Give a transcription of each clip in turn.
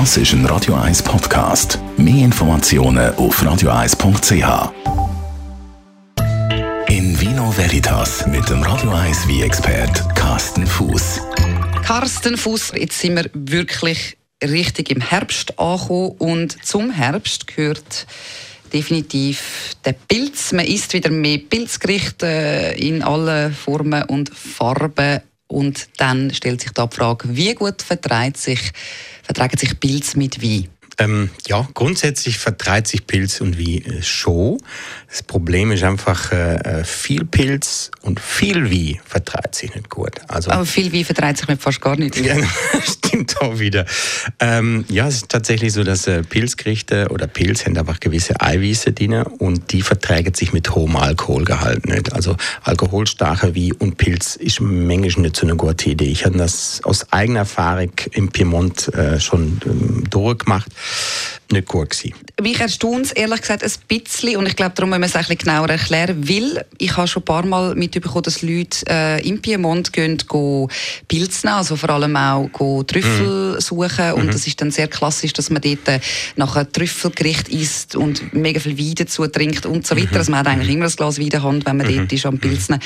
Das ist ein Radio 1 Podcast. Mehr Informationen auf radio1.ch. In Vino Veritas mit dem Radio 1 wie expert Carsten Fuß. Carsten Fuß, jetzt sind wir wirklich richtig im Herbst angekommen und zum Herbst gehört definitiv der Pilz. Man isst wieder mehr Pilzgerichte in allen Formen und Farben und dann stellt sich da die Frage, wie gut verträgt sich, vertragen sich Pilze mit Wein? Ähm, ja, grundsätzlich vertreibt sich Pilz und wie äh, schon. Das Problem ist einfach, äh, äh, viel Pilz und viel wie vertreibt sich nicht gut. Also, Aber viel wie vertreibt sich fast gar nicht. Ja, auch wieder. Ähm, ja, es ist tatsächlich so, dass äh, Pilzgerichte oder Pilz haben einfach gewisse Eiweiße drin und die verträgen sich mit hohem Alkoholgehalt nicht. Also alkoholstarker wie und Pilz ist manchmal nicht so eine gute Idee. Ich habe das aus eigener Erfahrung im Piemont äh, schon ähm, durchgemacht nicht gut gewesen. Mich erstaunt es ehrlich gesagt ein bisschen und ich glaube, darum müssen wir es ein bisschen genauer erklären, weil ich habe schon ein paar Mal mitbekommen, dass Leute äh, im Piemont gehen, gehen Pilze nehmen, also vor allem auch gehen Trüffel mhm. suchen und mhm. das ist dann sehr klassisch, dass man dort äh, nach einem Trüffelgericht isst und mega viel Wein dazu trinkt und so weiter. Mhm. Also man hat eigentlich immer ein Glas Wein in der Hand, wenn man mhm. dort ist am Pilzen.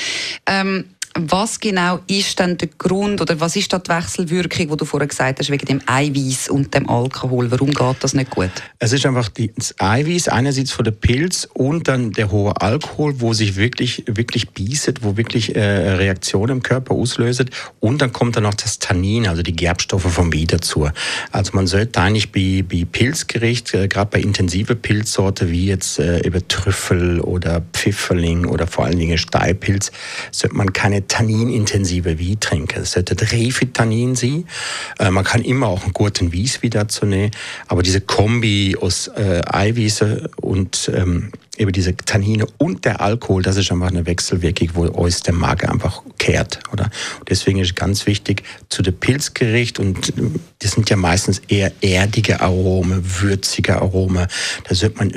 Ähm, was genau ist denn der Grund oder was ist da die Wechselwirkung, die du vorher gesagt hast, wegen dem Eiweiß und dem Alkohol? Warum geht das nicht gut? Es ist einfach das Eiweiß einerseits von der Pilz und dann der hohe Alkohol, wo sich wirklich, wirklich bieset, wo wirklich äh, Reaktionen im Körper auslöst. Und dann kommt dann noch das Tannin, also die Gerbstoffe vom Wein dazu. Also man sollte eigentlich bei, bei Pilzgericht, äh, gerade bei intensive Pilzsorte wie jetzt äh, über Trüffel oder Pfifferling oder vor allen Dingen Steilpilz, sollte man keine tanninintensive Wein trinken. Es sollte Refitannin sein. Äh, man kann immer auch einen guten Weiss dazu nehmen, aber diese Kombi aus äh, Eiweiße und ähm, eben diese Tannine und der Alkohol, das ist einfach eine Wechselwirkung, wo uns der Magen einfach kehrt, oder? Deswegen ist ganz wichtig zu dem Pilzgericht und das sind ja meistens eher erdige Aromen, würzige Aromen. Da sollte man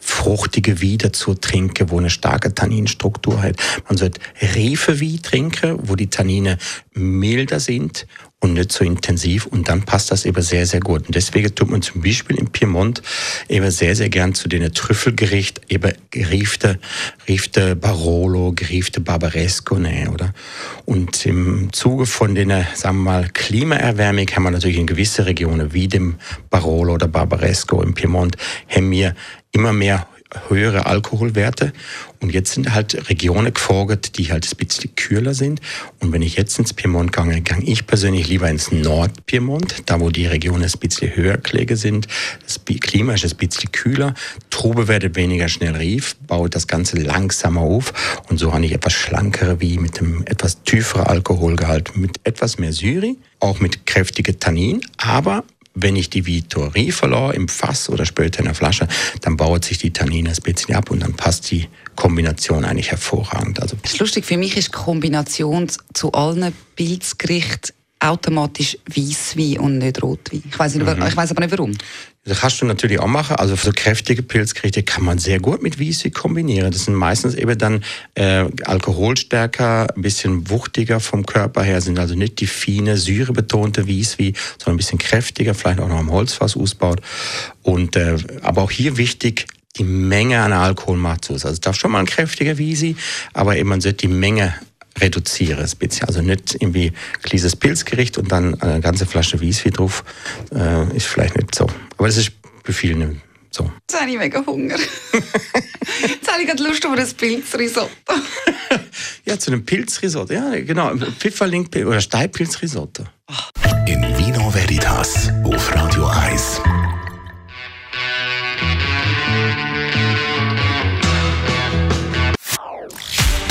fruchtige Wein dazu trinken, wo eine starke Tanninstruktur hat. Man sollte Refe Wein trinken, wo die Tannine milder sind und nicht so intensiv und dann passt das eben sehr, sehr gut. Und deswegen tut man zum Beispiel im Piemont eben sehr, sehr gern zu den Trüffelgericht eben geriefte, geriefte Barolo, geriefte Barbaresco, ne, oder? Und im Zuge von den, sagen wir mal, Klimaerwärmung haben wir natürlich in gewisse Regionen wie dem Barolo oder Barbaresco im Piemont, haben wir immer mehr höhere Alkoholwerte. Und jetzt sind halt Regionen gefordert, die halt ein bisschen kühler sind. Und wenn ich jetzt ins Piemont gehe, gehe ich persönlich lieber ins Nordpiemont, da wo die Regionen ein bisschen höher gelegen sind. Das Klima ist ein bisschen kühler. Trube werden weniger schnell rief, baut das Ganze langsamer auf. Und so habe ich etwas schlankere wie mit einem etwas tieferen Alkoholgehalt, mit etwas mehr Syri, auch mit kräftigen Tannin, aber wenn ich die Vitorie verlor im Fass oder später in der Flasche, dann baut sich die Tannine ein bisschen ab und dann passt die Kombination eigentlich hervorragend. Also das ist lustig, für mich ist die Kombination zu allen Pilzgerichten automatisch Weißwein und nicht Rotwein. Ich weiß, mhm. ich weiß aber nicht warum. Das kannst du natürlich auch machen. Also für so kräftige Pilzgerichte kann man sehr gut mit Weißwein kombinieren. Das sind meistens eben dann äh, alkoholstärker, ein bisschen wuchtiger vom Körper her, sind also nicht die feine, syrebetonte Weißwein, sondern ein bisschen kräftiger, vielleicht auch noch am Holzfass ausbaut. Und, äh, aber auch hier wichtig, die Menge an Alkohol macht zu. Also es darf schon mal ein kräftiger Wiesi, aber eben man sollte die Menge reduzieren. Also nicht irgendwie ein kleines Pilzgericht und dann eine ganze Flasche Wiesvi drauf. Äh, ist vielleicht nicht so. Aber das ist bei vielen so. Jetzt habe ich mega Hunger. Jetzt habe ich gerade Lust auf ein Pilzrisotto. ja, zu einem Pilzrisotto. Ja, genau. Pfifferling oder Steilpilzrisotto. In Vino Veritas auf Radio 1.